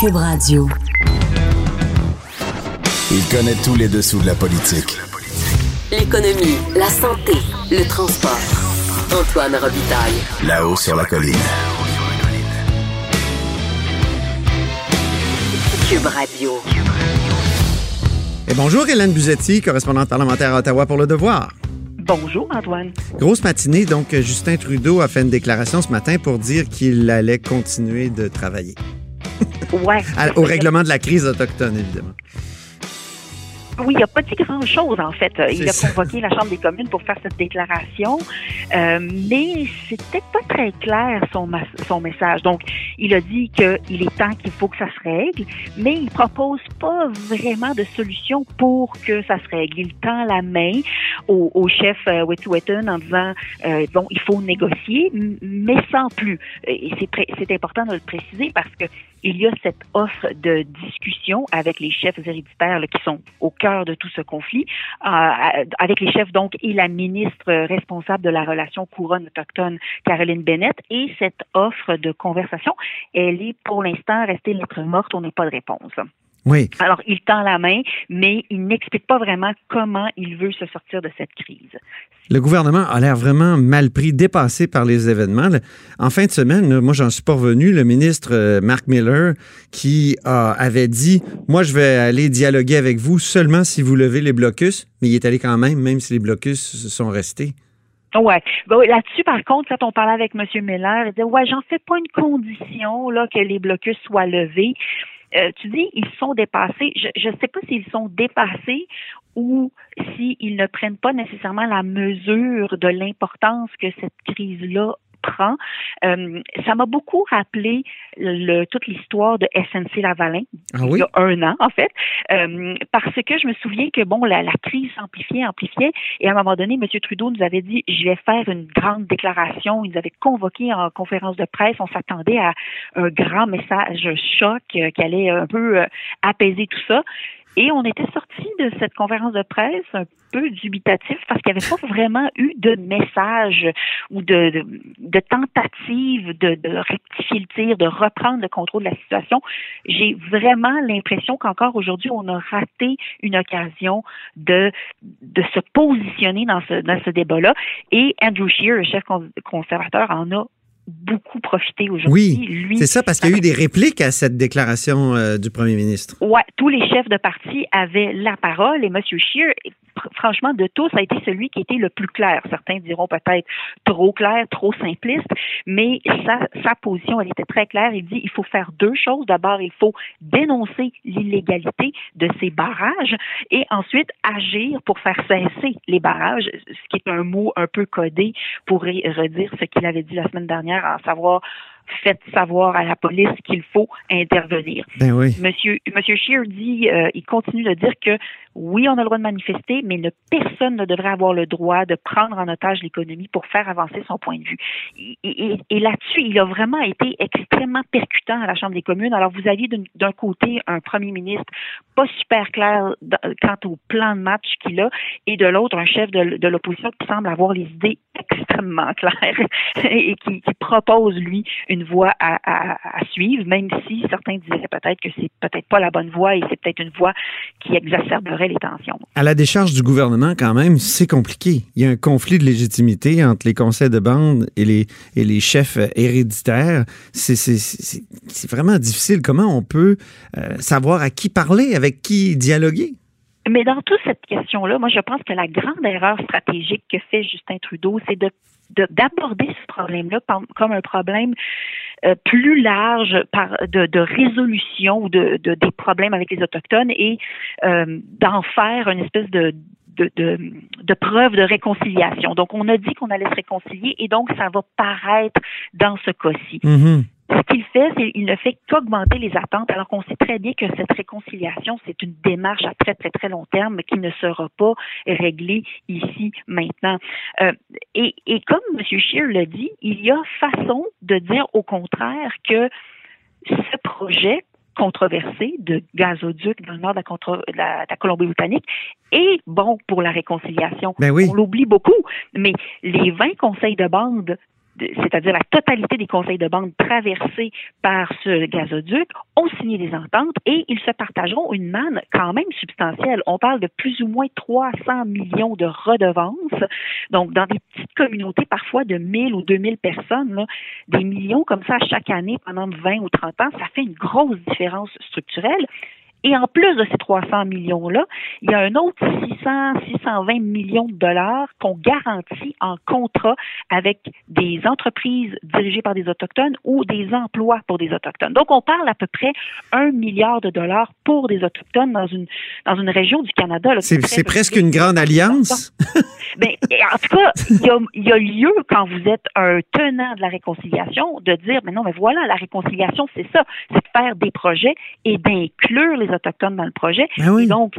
Cube Radio. Il connaît tous les dessous de la politique. L'économie, la santé, le transport. Antoine Robitaille. Là-haut sur la colline. Cube Radio. Et bonjour Hélène Buzetti, correspondante parlementaire à Ottawa pour Le Devoir. Bonjour Antoine. Grosse matinée, donc Justin Trudeau a fait une déclaration ce matin pour dire qu'il allait continuer de travailler. Au règlement de la crise autochtone, évidemment. Oui, il n'a pas dit grand-chose, en fait. Il a ça. convoqué la Chambre des communes pour faire cette déclaration, euh, mais c'était pas très clair son, son message. Donc, il a dit qu'il est temps qu'il faut que ça se règle, mais il propose pas vraiment de solution pour que ça se règle. Il tend la main au, au chef euh, en disant, euh, bon, il faut négocier, mais sans plus. Et c'est important de le préciser parce que il y a cette offre de discussion avec les chefs héréditaires là, qui sont au cœur de tout ce conflit, euh, avec les chefs donc et la ministre responsable de la relation couronne autochtone, Caroline Bennett. Et cette offre de conversation, elle est pour l'instant restée lettre morte, on n'a pas de réponse. Oui. Alors, il tend la main, mais il n'explique pas vraiment comment il veut se sortir de cette crise. Le gouvernement a l'air vraiment mal pris, dépassé par les événements. En fin de semaine, moi, j'en suis pas revenu. Le ministre euh, Mark Miller, qui a- avait dit Moi, je vais aller dialoguer avec vous seulement si vous levez les blocus. Mais il est allé quand même, même si les blocus sont restés. Ouais. Ben oui, Là-dessus, par contre, quand on parlait avec M. Miller, il disait Ouais, j'en fais pas une condition là que les blocus soient levés. Euh, tu dis ils sont dépassés. Je ne sais pas s'ils sont dépassés ou s'ils ne prennent pas nécessairement la mesure de l'importance que cette crise-là prend. Euh, ça m'a beaucoup rappelé le, toute l'histoire de SNC Lavalin Ah oui? il y a un an, en fait, euh, parce que je me souviens que, bon, la, la crise s'amplifiait, amplifiait, et à un moment donné, M. Trudeau nous avait dit, je vais faire une grande déclaration. Il nous avait convoqué en conférence de presse. On s'attendait à un grand message choc euh, qui allait un peu apaiser tout ça. Et on était sorti de cette conférence de presse un peu dubitatif parce qu'il n'y avait pas vraiment eu de message ou de, tentative de, rectifier le tir, de reprendre le contrôle de la situation. J'ai vraiment l'impression qu'encore aujourd'hui, on a raté une occasion de, se positionner dans ce, dans ce débat-là. Et Andrew Scheer, le chef con- conservateur, en a beaucoup profité aujourd'hui. Oui, c'est ça, parce qu'il y a eu des répliques à cette déclaration euh, du premier ministre. Ouais, tous les chefs de parti avaient la parole et M. Scheer, franchement, de tous, a été celui qui était le plus clair. Certains diront peut-être trop clair, trop simpliste, mais sa, sa position, elle était très claire. Il dit il faut faire deux choses. D'abord, il faut dénoncer l'illégalité de ces barrages et ensuite agir pour faire cesser les barrages, ce qui est un mot un peu codé pour re- redire ce qu'il avait dit la semaine dernière, à savoir faites savoir à la police qu'il faut intervenir. Ben oui. Monsieur, Monsieur Scheer dit, euh, il continue de dire que oui, on a le droit de manifester, mais ne, personne ne devrait avoir le droit de prendre en otage l'économie pour faire avancer son point de vue. Et, et- et là-dessus, il a vraiment été extrêmement percutant à la Chambre des communes. Alors, vous aviez d'un- côté un premier ministre pas super clair quant au plan de match qu'il a, et de l'autre, un chef de, de l'opposition qui semble avoir les idées extrêmement claires et qui, qui propose, lui, une voie à, suivre, même si certains diraient peut-être que c'est peut-être pas la bonne voie et c'est peut-être une voie qui exacerberait les tensions. À la décharge du gouvernement, quand même, c'est compliqué. Il y a un conflit de légitimité entre les conseils de bande et les, et les chefs euh, héréditaires. C'est vraiment difficile. Comment on peut euh, savoir à qui parler, avec qui dialoguer? Mais dans toute cette question-là, moi, je pense que la grande erreur stratégique que fait Justin Trudeau, c'est de de- d'aborder ce problème-là comme un problème euh, plus large par, de, résolution ou de, de- des problèmes avec les autochtones et euh, d'en faire une espèce de de, de, de preuve de réconciliation. Donc, on a dit qu'on allait se réconcilier et donc ça va paraître dans ce cas-ci. Mhm. Ce qu'il fait, c'est qu'il ne fait qu'augmenter les attentes, alors qu'on sait très bien que cette réconciliation, c'est une démarche à très, très, très long terme qui ne sera pas réglée ici, maintenant. Euh, et, et comme M. Scheer l'a dit, il y a façon de dire au contraire que ce projet controversé de gazoduc dans le nord de la, la- de la Colombie-Britannique est bon pour la réconciliation. Ben oui. On l'oublie beaucoup, mais les 20 conseils de bande c'est-à-dire la totalité des conseils de banque traversés par ce gazoduc, ont signé des ententes et ils se partageront une manne quand même substantielle. On parle de plus ou moins 300 millions de redevances. Donc, dans des petites communautés, parfois de 1000 ou 2000 personnes, des millions comme ça chaque année pendant 20 ou 30 ans, ça fait une grosse différence structurelle. Et en plus de ces 300 millions-là, il y a un autre 600, 620 millions de dollars qu'on garantit en contrat avec des entreprises dirigées par des Autochtones ou des emplois pour des Autochtones. Donc, on parle à peu près un milliard de dollars pour des Autochtones dans une, dans une région du Canada. C'est presque une grande alliance. ben, en tout cas, il y, a, il y a lieu, quand vous êtes un tenant de la réconciliation, de dire, mais non, mais voilà, la réconciliation, c'est ça, c'est de faire des projets et d'inclure les Autochtones dans le projet. Ben Et donc,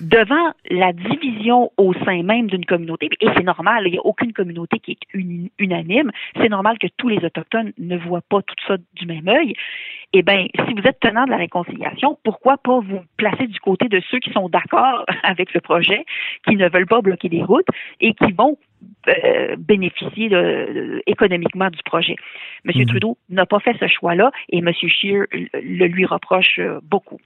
devant la division au sein même d'une communauté, et c'est normal, il n'y a aucune communauté qui est unanime, c'est normal que tous les Autochtones ne voient pas tout ça du même œil. Eh bien, si vous êtes tenant de la réconciliation, pourquoi pas vous placer du côté de ceux qui sont d'accord avec le projet, qui ne veulent pas bloquer des routes et qui vont euh, bénéficier de, économiquement du projet. M. Mhm. Trudeau n'a pas fait ce choix-là et M. Scheer le lui reproche euh, beaucoup.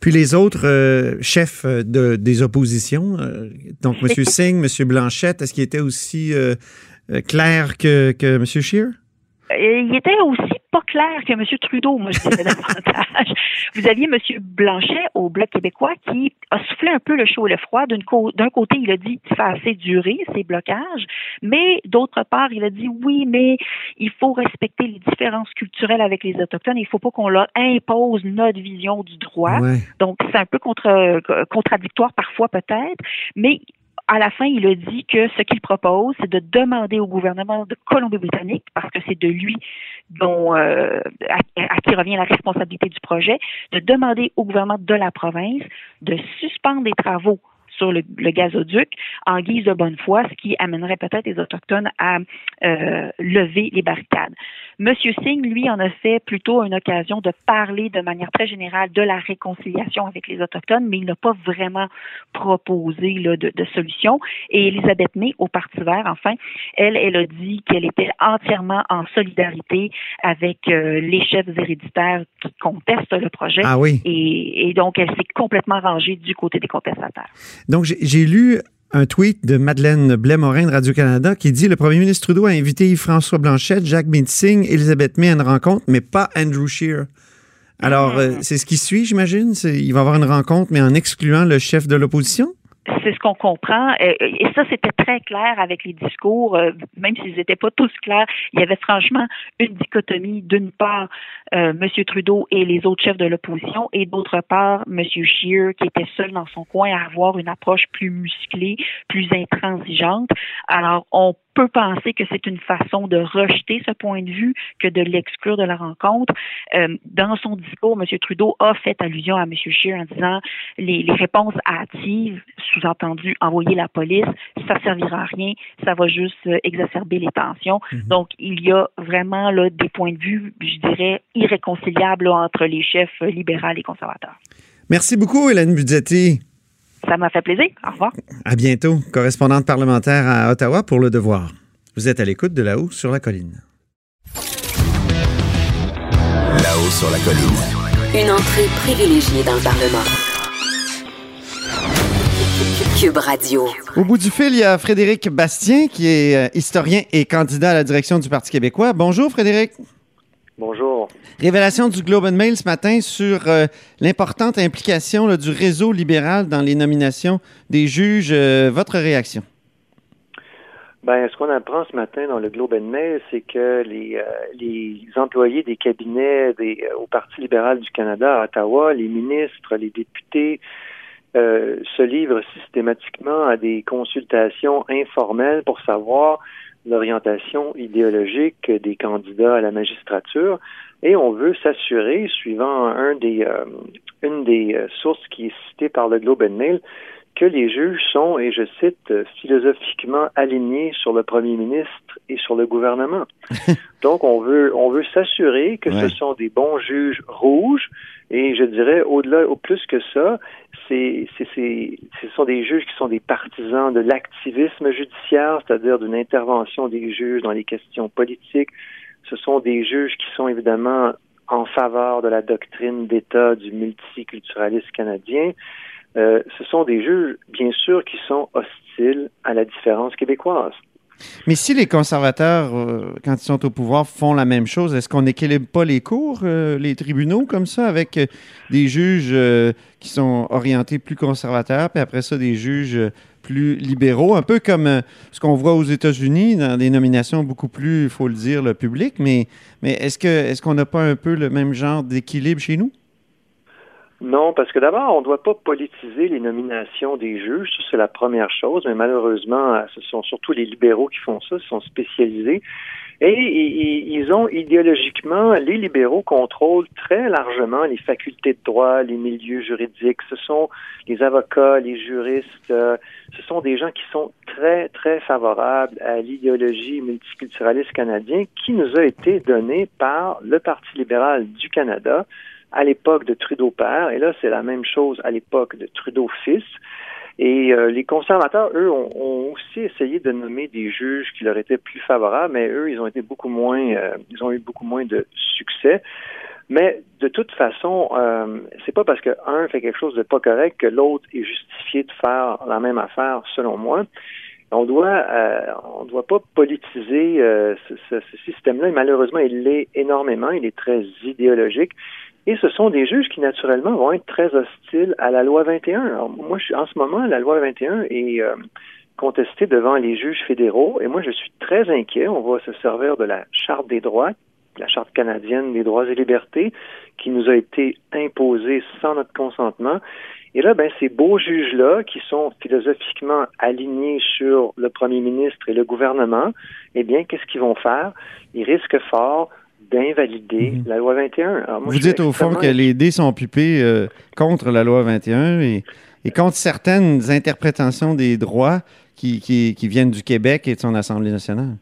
Puis les autres euh, chefs de, des oppositions, euh, donc M. Singh, M. Blanchette, est-ce qu'il était aussi euh, clair que, que M. Scheer? Il était aussi pas clair que M. Trudeau, moi, je dirais davantage. Vous aviez M. Blanchet au Bloc québécois qui a soufflé un peu le chaud et le froid. D'un côté, il a dit que ça a assez duré, ces blocages, mais d'autre part, il a dit oui, mais il faut respecter les différences culturelles avec les Autochtones. Il ne faut pas qu'on leur impose notre vision du droit. Ouais. Donc, c'est un peu contre, contradictoire parfois peut-être, mais à la fin, il a dit que ce qu'il propose, c'est de demander au gouvernement de Colombie-Britannique, parce que c'est de lui dont euh, à, à, qui revient la responsabilité du projet, de demander au gouvernement de la province de suspendre les travaux sur le, le, gazoduc en guise de bonne foi, ce qui amènerait peut-être les Autochtones à euh, lever les barricades. Monsieur Singh, lui, en a fait plutôt une occasion de parler de manière très générale de la réconciliation avec les Autochtones, mais il n'a pas vraiment proposé là, de, de solution. Et Elisabeth May, au Parti vert, enfin, elle, elle a dit qu'elle était entièrement en solidarité avec euh, les chefs héréditaires qui contestent le projet. Ah oui. Et, et donc, elle s'est complètement rangée du côté des contestataires. Donc, j'ai lu un tweet de Madeleine Blais-Morin de Radio-Canada qui dit le premier ministre Trudeau a invité Yves-François Blanchette, Jacques Singh, Elisabeth May à une rencontre, mais pas Andrew Scheer. Alors, euh, c'est ce qui suit, j'imagine? Il va y avoir une rencontre, mais en excluant le chef de l'opposition? C'est ce qu'on comprend. Et ça, c'était très clair avec les discours, euh, même s'ils n'étaient pas tous clairs. Il y avait franchement une dichotomie, d'une part, euh, M. Trudeau et les autres chefs de l'opposition, et d'autre part, M. Scheer, qui était seul dans son coin à avoir une approche plus musclée, plus intransigeante. Alors, on peut penser que c'est une façon de rejeter ce point de vue que de l'exclure de la rencontre. Euh, dans son discours, M. Trudeau a fait allusion à M. Scheer en disant les, les réponses hâtives, sous-entendu envoyer la police, ça servira à rien, ça va juste euh, exacerber les tensions. Mm -hmm. Donc, il y a vraiment là, des points de vue, je dirais, irréconciliables là, entre les chefs libéraux et conservateurs. Merci beaucoup, Hélène Budgetti. Ça m'a fait plaisir. Au revoir. À bientôt. Correspondante parlementaire à Ottawa pour Le Devoir. Vous êtes à l'écoute de là-haut sur la colline. Là-haut sur la colline. Une entrée privilégiée dans le Parlement. Cube Radio. Au bout du fil, il y a Frédéric Bastien, qui est historien et candidat à la direction du Parti québécois. Bonjour, Frédéric. Bonjour. Révélation du Globe and Mail ce matin sur euh, l'importante implication là, du réseau libéral dans les nominations des juges. Euh, votre réaction? Ben, ce qu'on apprend ce matin dans le Globe and Mail, c'est que les, euh, les employés des cabinets des, au Parti libéral du Canada à Ottawa, les ministres, les députés, se livrent systématiquement à des consultations informelles pour savoir l'orientation idéologique des candidats à la magistrature et on veut s'assurer, suivant un des, euh, une des sources qui est citée par le Globe and Mail, que les juges sont, et je cite, philosophiquement alignés sur le premier ministre et sur le gouvernement. Donc, on veut, on veut s'assurer que ce sont des bons juges rouges, et je dirais, au-delà, au plus que ça, c'est, ce sont des juges qui sont des partisans de l'activisme judiciaire, c'est-à-dire d'une intervention des juges dans les questions politiques. Ce sont des juges qui sont évidemment en faveur de la doctrine d'État du multiculturalisme canadien. Euh, ce sont des juges, bien sûr, qui sont hostiles à la différence québécoise. Mais si les conservateurs, euh, quand ils sont au pouvoir, font la même chose, est-ce qu'on n'équilibre pas les cours, euh, les tribunaux, comme ça, avec des juges qui sont orientés plus conservateurs, puis après ça, des juges plus libéraux, un peu comme ce qu'on voit aux États-Unis dans des nominations beaucoup plus, il faut le dire, le public. Mais, est-ce qu'on n'a pas un peu le même genre d'équilibre chez nous? Non, parce que d'abord, on ne doit pas politiser les nominations des juges, c'est la première chose, mais malheureusement, ce sont surtout les libéraux qui font ça, ils sont spécialisés. Et, ils ont idéologiquement, les libéraux contrôlent très largement les facultés de droit, les milieux juridiques. Ce sont les avocats, les juristes, euh, ce sont des gens qui sont très, très favorables à l'idéologie multiculturaliste canadien qui nous a été donnée par le Parti libéral du Canada à l'époque de Trudeau père, et là c'est la même chose à l'époque de Trudeau fils. Et euh, les conservateurs, eux, ont, aussi essayé de nommer des juges qui leur étaient plus favorables, mais eux, ils ont été beaucoup moins, euh, ils ont eu beaucoup moins de succès. Mais de toute façon, euh, c'est pas parce que un fait quelque chose de pas correct que l'autre est justifié de faire la même affaire, selon moi. On doit, euh, on doit pas politiser ce, ce, ce système-là. Malheureusement, il l'est énormément. Il est très idéologique. Et ce sont des juges qui, naturellement, vont être très hostiles à la loi 21. moi, je suis, en ce moment, la loi 21 est euh, contestée devant les juges fédéraux, et moi, je suis très inquiet. On va se servir de la Charte des droits, la Charte canadienne des droits et libertés, qui nous a été imposée sans notre consentement. Et là, ben, ces beaux juges-là, qui sont philosophiquement alignés sur le premier ministre et le gouvernement, eh bien, qu'est-ce qu'ils vont faire? Ils risquent fort d'invalider mhm. la loi 21. Vous dites au fond que les dés sont pipés euh, contre la loi 21 et, et, contre certaines interprétations des droits qui, qui, qui, viennent du Québec et de son Assemblée nationale.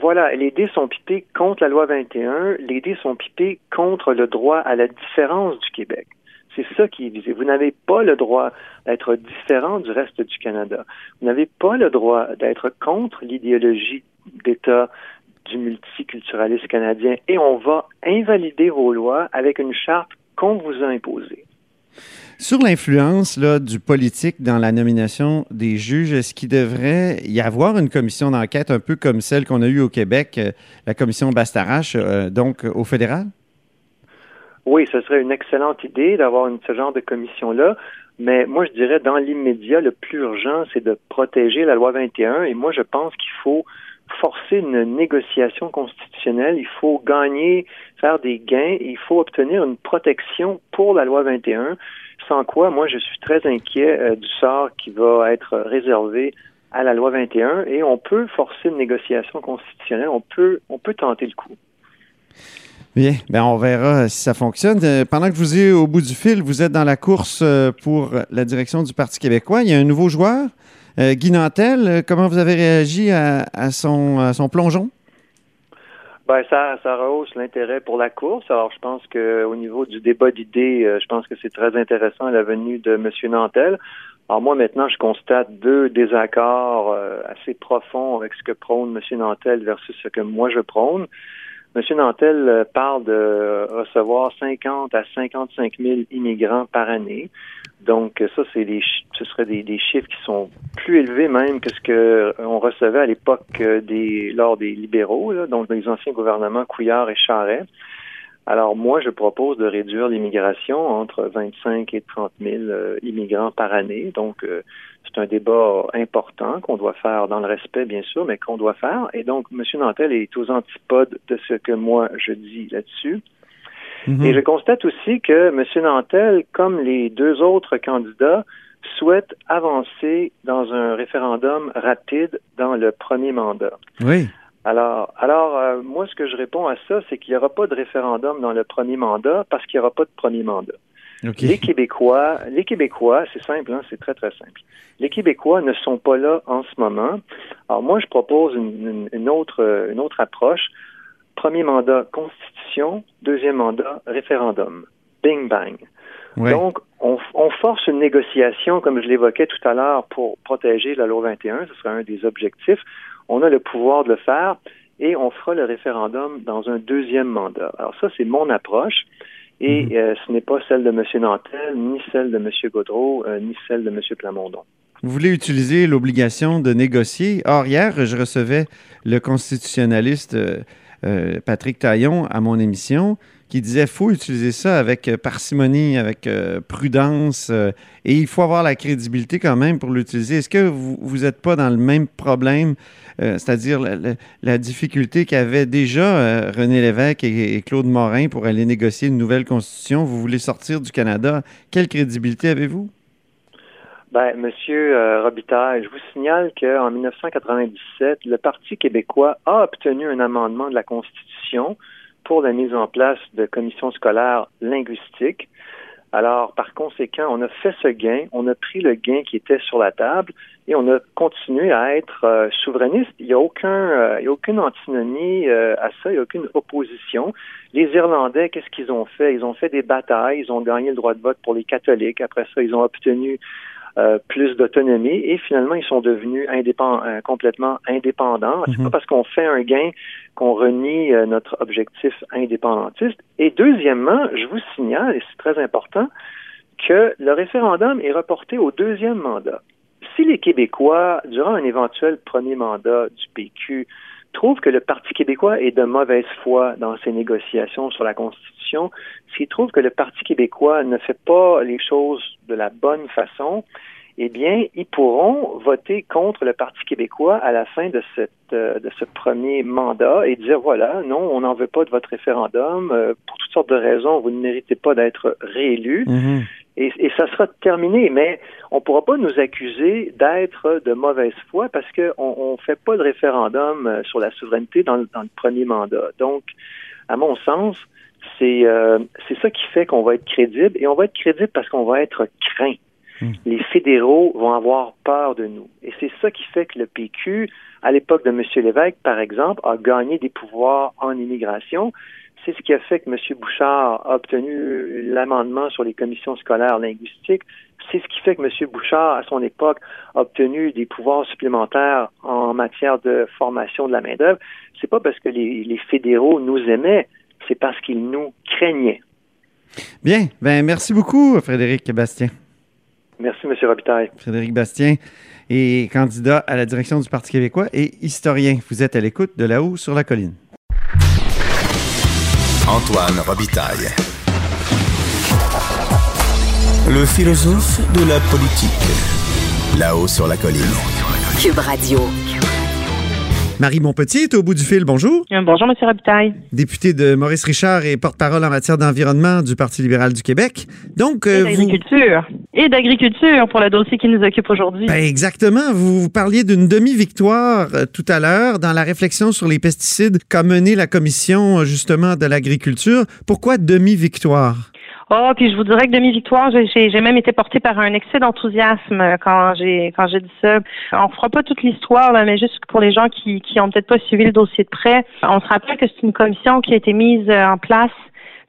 Voilà, les dés sont pipés contre la loi 21, les dés sont pipés contre le droit à la différence du Québec. C'est ça qui est visé. Vous n'avez pas le droit d'être différent du reste du Canada. Vous n'avez pas le droit d'être contre l'idéologie d'État du multiculturalisme canadien et on va invalider vos lois avec une charte qu'on vous a imposée. Sur l'influence du politique dans la nomination des juges, est-ce qu'il devrait y avoir une commission d'enquête un peu comme celle qu'on a eue au Québec, euh, la commission Bastarache, euh, donc au fédéral? Oui, ce serait une excellente idée d'avoir ce genre de commission-là. Mais moi, je dirais, dans l'immédiat, le plus urgent, c'est de protéger la loi 21. Et moi, je pense qu'il faut forcer une négociation constitutionnelle, il faut gagner, faire des gains, il faut obtenir une protection pour la loi 21, sans quoi moi je suis très inquiet euh, du sort qui va être réservé à la loi 21 et on peut forcer une négociation constitutionnelle, on peut on peut tenter le coup. Bien, ben on verra si ça fonctionne. Euh, pendant que vous êtes au bout du fil, vous êtes dans la course euh, pour la direction du Parti québécois. Il y a un nouveau joueur? Euh, Guy Nantel, euh, comment vous avez réagi à, son, son plongeon? Ben, ça, ça rehausse l'intérêt pour la course. Alors, je pense qu'au niveau du débat d'idées, euh, je pense que c'est très intéressant la venue de M. Nantel. Alors, moi, maintenant, je constate deux désaccords assez profonds avec ce que prône M. Nantel versus ce que moi je prône. M. Nantel parle de recevoir 50 à 55 000 immigrants par année. Donc ça, c'est ce serait des, chiffres qui sont plus élevés même que ce que euh, on recevait à l'époque euh, lors des libéraux, donc les anciens gouvernements Couillard et Charret. Alors moi, je propose de réduire l'immigration entre 25 et 30 000 euh, immigrants par année. Donc c'est un débat important qu'on doit faire dans le respect, bien sûr, mais qu'on doit faire. Et donc, M. Nantel est aux antipodes de ce que moi je dis là-dessus. Mhm. Et je constate aussi que M. Nantel, comme les deux autres candidats, souhaite avancer dans un référendum rapide dans le premier mandat. Oui. Alors, alors euh, moi, ce que je réponds à ça, c'est qu'il n'y aura pas de référendum dans le premier mandat parce qu'il n'y aura pas de premier mandat. Les Québécois, les Québécois, c'est simple, hein, c'est très très simple. Les Québécois ne sont pas là en ce moment. Alors moi, je propose une, autre, une autre approche. Premier mandat, constitution. Deuxième mandat, référendum. Bing bang. Donc, on, on, force une négociation, comme je l'évoquais tout à l'heure, pour protéger la loi 21. Ce sera un des objectifs. On a le pouvoir de le faire et on fera le référendum dans un deuxième mandat. Alors ça, c'est mon approche. Et mhm. euh, ce n'est pas celle de M. Nantel, ni celle de M. Gaudreau, euh, ni celle de M. Plamondon. Vous voulez utiliser l'obligation de négocier. Or, hier, je recevais le constitutionnaliste euh, Patrick Taillon à mon émission qui disait faut utiliser ça avec parcimonie, avec prudence, et il faut avoir la crédibilité quand même pour l'utiliser. Est-ce que vous n'êtes pas dans le même problème euh, c'est-à-dire la, difficulté qu'avaient déjà euh, René Lévesque et, Claude Morin pour aller négocier une nouvelle constitution? Vous voulez sortir du Canada. Quelle crédibilité avez-vous? Ben, Monsieur euh, Robitaille, je vous signale qu'en 1997, le Parti québécois a obtenu un amendement de la Constitution pour la mise en place de commissions scolaires linguistiques. Alors, par conséquent, on a fait ce gain, on a pris le gain qui était sur la table et on a continué à être euh, souverainiste. Il n'y a aucun, euh, a aucune antinomie euh, à ça, il n'y a aucune opposition. Les Irlandais, qu'est-ce qu'ils ont fait? Ils ont fait des batailles, ils ont gagné le droit de vote pour les catholiques. Après ça, ils ont obtenu plus d'autonomie et finalement ils sont devenus indépendants, complètement indépendants. C'est mhm. pas parce qu'on fait un gain qu'on renie notre objectif indépendantiste. Et deuxièmement, je vous signale, et c'est très important, que le référendum est reporté au deuxième mandat si les Québécois, durant un éventuel premier mandat du PQ, trouvent que le Parti québécois est de mauvaise foi dans ses négociations sur la Constitution, s'ils trouvent que le Parti québécois ne fait pas les choses de la bonne façon, eh bien, ils pourront voter contre le Parti québécois à la fin de, euh, de ce premier mandat et dire, voilà, non, on n'en veut pas de votre référendum. Euh, pour toutes sortes de raisons, vous ne méritez pas d'être réélu. Mm-hmm et, ça sera terminé. Mais on ne pourra pas nous accuser d'être de mauvaise foi parce qu'on ne fait pas de référendum euh, sur la souveraineté dans, le premier mandat. Donc, à mon sens, euh, c'est ça qui fait qu'on va être crédible et on va être crédible parce qu'on va être craint. Hmm. Les fédéraux vont avoir peur de nous. Et c'est ça qui fait que le PQ, à l'époque de M. Lévesque, par exemple, a gagné des pouvoirs en immigration c'est ce qui a fait que M. Bouchard a obtenu l'amendement sur les commissions scolaires linguistiques. C'est ce qui fait que M. Bouchard, à son époque, a obtenu des pouvoirs supplémentaires en matière de formation de la main-d'œuvre. C'est pas parce que les, fédéraux nous aimaient, c'est parce qu'ils nous craignaient. Bien. Ben, merci beaucoup, Frédéric Bastien. Merci, M. Robitaille. Frédéric Bastien est candidat à la direction du Parti québécois et historien. Vous êtes à l'écoute de là-haut sur la colline. Antoine Robitaille. Le philosophe de la politique. Là-haut sur la colline. Cube Radio. Marie Montpetit est au bout du fil. Bonjour. Euh, bonjour, M. Robitaille. Député de Maurice Richard et porte-parole en matière d'environnement du Parti libéral du Québec. Donc, euh, et d'agriculture. Et d'agriculture pour le dossier qui nous occupe aujourd'hui. Ben exactement. Vous, parliez d'une demi-victoire euh, tout à l'heure dans la réflexion sur les pesticides qu'a menée la commission justement de l'agriculture. Pourquoi demi-victoire? Oh, puis je vous dirais que demi-victoire, j'ai même été portée par un excès d'enthousiasme quand j'ai quand j'ai dit ça. On fera pas toute l'histoire, mais juste pour les gens qui qui ont peut-être pas suivi le dossier de près, on se rappelle que c'est une commission qui a été mise en place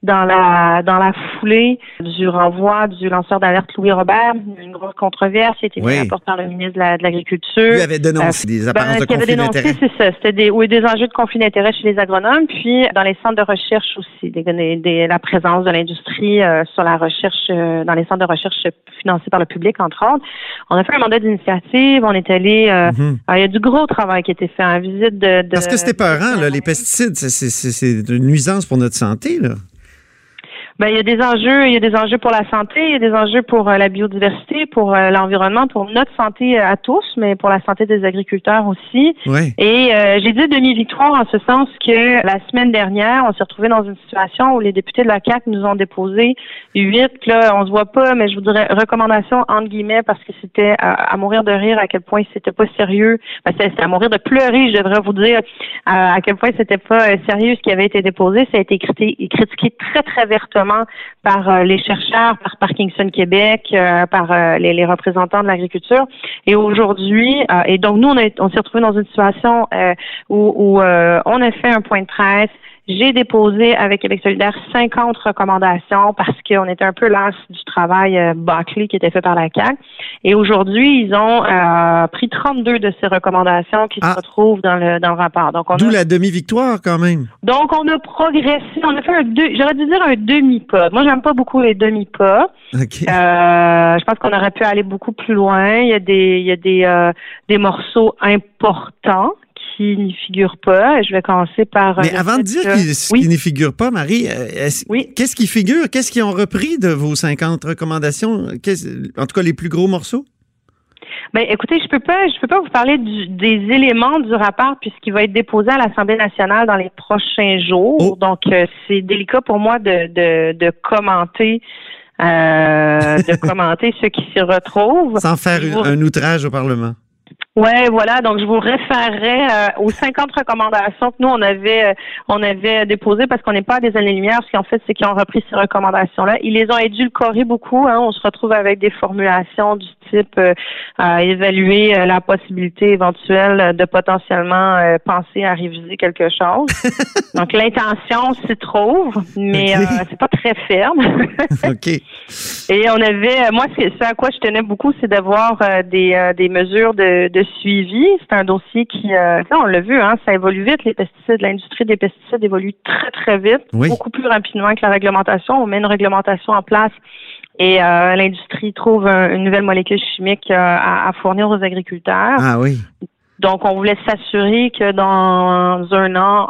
dans la dans la foulée du renvoi du lanceur d'alerte Louis Robert, une grosse controverse qui a été oui. par le ministre de l'Agriculture. Lui avait dénoncé euh, des apparences ben, de conflit d'intérêt. C'est ça, c'était des oui, des enjeux de conflit d'intérêt chez les agronomes, puis dans les centres de recherche aussi, des, des, la présence de l'industrie euh, sur la recherche euh, dans les centres de recherche financés par le public entre autres. On a fait un mandat d'initiative, on est allé mm-hmm. il y a du gros travail qui a été fait en visite de, de Parce que c'était peurant là, les pesticides, c'est une nuisance pour notre santé là. Ben, il y a des enjeux, il y a des enjeux pour la santé, il y a des enjeux pour euh, la biodiversité, pour euh, l'environnement, pour notre santé euh, à tous, mais pour la santé des agriculteurs aussi. Et j'ai dit demi-victoire en ce sens que la semaine dernière, on s'est retrouvé dans une situation où les députés de la CAC nous ont déposé huit, là, on se voit pas, mais je vous dirais recommandations entre guillemets parce que c'était à, mourir de rire à quel point c'était pas sérieux. Ben, c'était à mourir de pleurer, je devrais vous dire à, quel point c'était pas sérieux ce qui avait été déposé. Ça a été critiqué très très vertement par les chercheurs, par Parkinson Québec, par les, représentants de l'agriculture. Et aujourd'hui, et donc nous, on, on s'est retrouvé dans une situation où, où on a fait un point de presse j'ai déposé avec Québec solidaire 50 recommandations parce qu'on était un peu las du travail euh, bâclé qui était fait par la CAC. Et aujourd'hui, ils ont euh, pris 32 de ces recommandations qui se ah. retrouvent dans le dans le rapport. Donc D'où la demi-victoire quand même. Donc on a progressé, on a fait un deux, j'aurais dû dire un demi-pas. Moi, j'aime pas beaucoup les demi-pas. Okay. Euh, je pense qu'on aurait pu aller beaucoup plus loin. Il y a des il y a des euh, des morceaux importants qui n'y figure pas. Je vais commencer par. Mais avant de dire qu'il n'y figure pas, Marie, euh, qu'est-ce qui figure? Qu'est-ce qu'ils ont repris de vos 50 recommandations? En tout cas, les plus gros morceaux? Ben, écoutez, je peux pas, je peux pas vous parler des éléments du rapport puisqu'il va être déposé à l'Assemblée nationale dans les prochains jours. Oh. Donc, euh, c'est délicat pour moi de, de, de commenter. Euh, de commenter ce qui s'y retrouve. Sans faire un outrage au Parlement. Ouais, voilà. Donc, je vous référerai euh, aux 50 recommandations que nous on avait euh, on avait déposées parce qu'on n'est pas des années-lumière. Ce qu'en fait, c'est qu'ils ont repris ces recommandations-là. Ils les ont édulcorées beaucoup. Hein. On se retrouve avec des formulations du type euh, à évaluer la possibilité éventuelle de potentiellement penser à réviser quelque chose. Donc, l'intention s'y trouve, mais c'est pas très ferme. ok. Et on avait, moi, ce à quoi je tenais beaucoup, c'est d'avoir des des mesures de suivi. C'est un dossier qui, euh, on l'a vu, hein, ça évolue vite. Les pesticides, l'industrie des pesticides évolue très très vite, beaucoup plus rapidement que la réglementation. On met une réglementation en place et euh, l'industrie trouve une nouvelle molécule chimique euh, à, fournir aux agriculteurs. Ah oui. Donc, on voulait s'assurer que dans un an,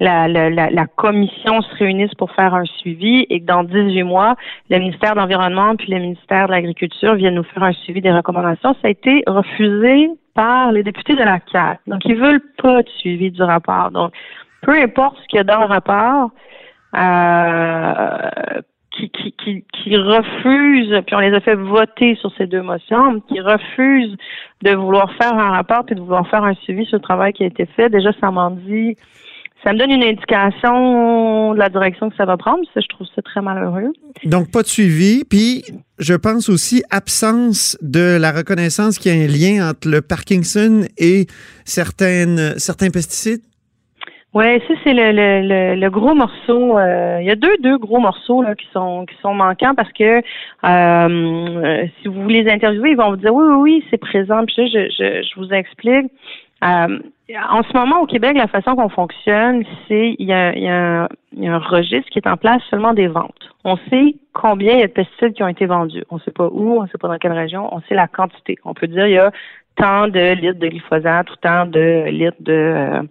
la, la, la, commission se réunisse pour faire un suivi et que dans 18 mois, le ministère de l'Environnement puis le ministère de l'Agriculture viennent nous faire un suivi des recommandations. Ça a été refusé par les députés de la CAC. Donc, ils veulent pas de suivi du rapport. Donc, peu importe ce qu'il y a dans le rapport, euh, qui, qui, qui, qui puis on les a fait voter sur ces deux motions, qui refusent de vouloir faire un rapport et de vouloir faire un suivi sur le travail qui a été fait. Déjà, ça m'en dit ça me donne une indication de la direction que ça va prendre. Ça, je trouve ça très malheureux. Donc, pas de suivi. Puis, je pense aussi absence de la reconnaissance qu'il y a un lien entre le Parkinson et certaines, certains pesticides. Oui, ça c'est le, le, le, gros morceau. Euh, il y a deux deux gros morceaux là, qui sont qui sont manquants parce que euh, si vous les interviewer, ils vont vous dire oui oui oui c'est présent. Puis je, je, je vous explique. Euh, en ce moment, au Québec, la façon qu'on fonctionne, c'est il y, a, il, y a un, registre qui est en place seulement des ventes. On sait combien il y a de pesticides qui ont été vendus. On ne sait pas où, on ne sait pas dans quelle région, on sait la quantité. On peut dire il y a tant de litres de glyphosate ou tant de litres de euh,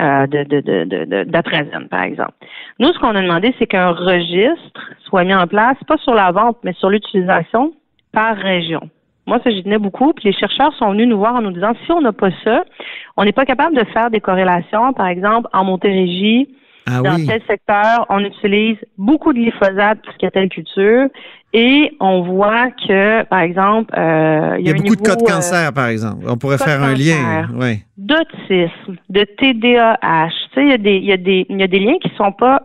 euh de, de, de, par exemple. Nous, ce qu'on a demandé, c'est qu'un registre soit mis en place, pas sur la vente, mais sur l'utilisation par région. Moi, ça, j'y tenais beaucoup. Puis les chercheurs sont venus nous voir en nous disant, si on n'a pas ça, on n'est pas capable de faire des corrélations. Par exemple, en Montérégie, ah dans tel secteur, on utilise beaucoup de glyphosate pour ce qui est telle culture. Et on voit que, par exemple, euh, il y a, beaucoup de cas de cancer, par exemple. On pourrait faire un lien. Ouais. D'autisme, de TDAH. Tu sais, il y a des, il y a des, il y a des liens qui sont pas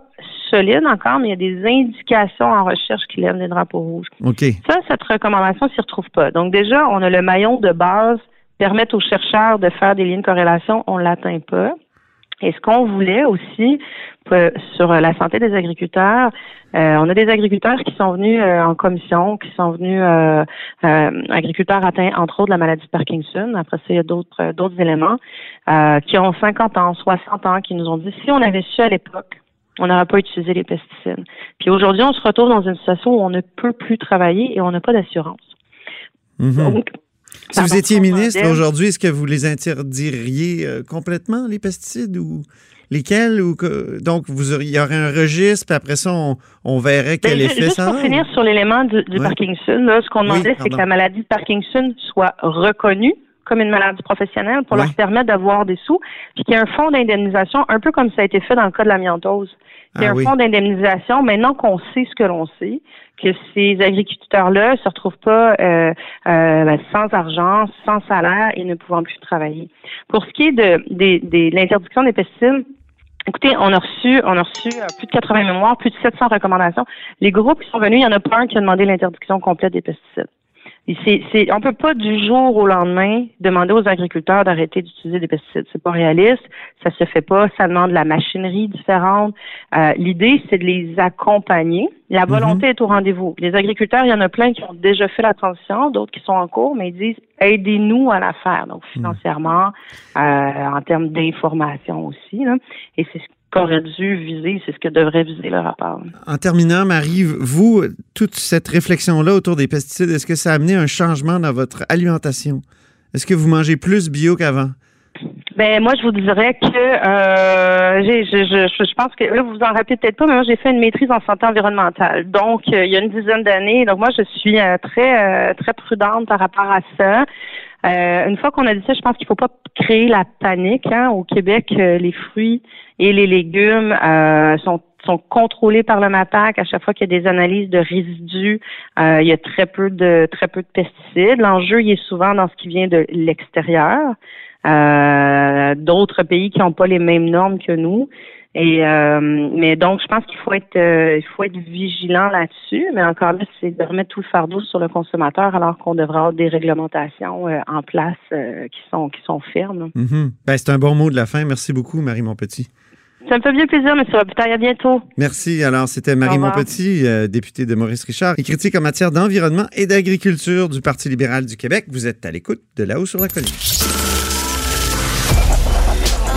solide encore, mais il y a des indications en recherche qui lèvent les drapeaux rouges. Ça, cette recommandation s'y retrouve pas. Donc déjà, on a le maillon de base permettre aux chercheurs de faire des lignes de corrélation, on l'atteint pas. Et ce qu'on voulait aussi euh, sur la santé des agriculteurs, euh, on a des agriculteurs qui sont venus euh, en commission, qui sont venus agriculteurs atteints entre autres de la maladie de Parkinson. Après ça, il y a d'autres d'autres éléments qui ont 50 ans, 60 ans, qui nous ont dit si on avait su à l'époque on n'aurait pas utilisé les pesticides. Puis aujourd'hui, on se retrouve dans une situation où on ne peut plus travailler et on n'a pas d'assurance. Mhm. si vous étiez ministre aujourd'hui, est-ce que vous les interdiriez euh, complètement, les pesticides, ou lesquels? Ou que, donc, vous auriez, il y aurait un registre, puis après ça, on, verrait quel ben, effet juste ça Pour finir sur l'élément du, Parkinson, ce qu'on demandait, c'est que la maladie de Parkinson soit reconnue comme une maladie professionnelle pour leur permettre d'avoir des sous, puis qu'il y a un fonds d'indemnisation, un peu comme ça a été fait dans le cas de l'amiantose. Il y a ah un fonds d'indemnisation, maintenant qu'on sait ce que l'on sait, que ces agriculteurs-là ne se retrouvent pas euh, euh, ben, sans argent, sans salaire et ne pouvant plus travailler. Pour ce qui est de, de l'interdiction des pesticides, Écoutez, on a reçu, on a reçu euh, plus de 80 mémoires, plus de 700 recommandations. Les groupes qui sont venus, il y en a pas un qui a demandé l'interdiction complète des pesticides. C'est, c'est, on peut pas du jour au lendemain demander aux agriculteurs d'arrêter d'utiliser des pesticides. C'est pas réaliste, ça se fait pas, ça demande de la machinerie différente. Euh, l'idée, c'est de les accompagner. La mhm. volonté est au rendez-vous. Les agriculteurs, il y en a plein qui ont déjà fait la transition, d'autres qui sont en cours, mais ils disent aidez-nous à la faire, donc mhm. financièrement, euh, en termes d'information aussi. Là. Et c'est ce qu'aurait dû viser, c'est ce que devrait viser le rapport. En terminant, Marie, vous, toute cette réflexion-là autour des pesticides, est-ce que ça a amené un changement dans votre alimentation? Est-ce que vous mangez plus bio qu'avant? Ben moi, je vous dirais que euh, je, je, je, pense que là, vous vous en rappelez peut-être pas, mais moi, j'ai fait une maîtrise en santé environnementale. Donc, euh, il y a une dizaine d'années. Donc, moi, je suis euh, très, euh, très prudente par rapport à ça. Une fois qu'on a dit ça, je pense qu'il faut pas créer la panique. Hein. Au Québec, les fruits et les légumes sont sont contrôlés par le MAPAC. À chaque fois qu'il y a des analyses de résidus, il y a très peu de très peu de pesticides. L'enjeu, il est souvent dans ce qui vient de l'extérieur. Euh, d'autres pays qui n'ont pas les mêmes normes que nous. Et euh, mais donc je pense qu'il faut être euh, il faut être vigilant là-dessus, mais encore là, c'est de remettre tout le fardeau sur le consommateur alors qu'on devrait avoir des réglementations en place qui sont qui sont fermes. Mm-hmm. ben, c'est un bon mot de la fin. Merci beaucoup, Marie Montpetit. Ça me fait bien plaisir, M. Robitaille. À bientôt. Merci. Alors, c'était Marie Montpetit, députée de Maurice Richard, et critique en matière d'environnement et d'agriculture du Parti libéral du Québec. Vous êtes à l'écoute de là-haut sur la colline.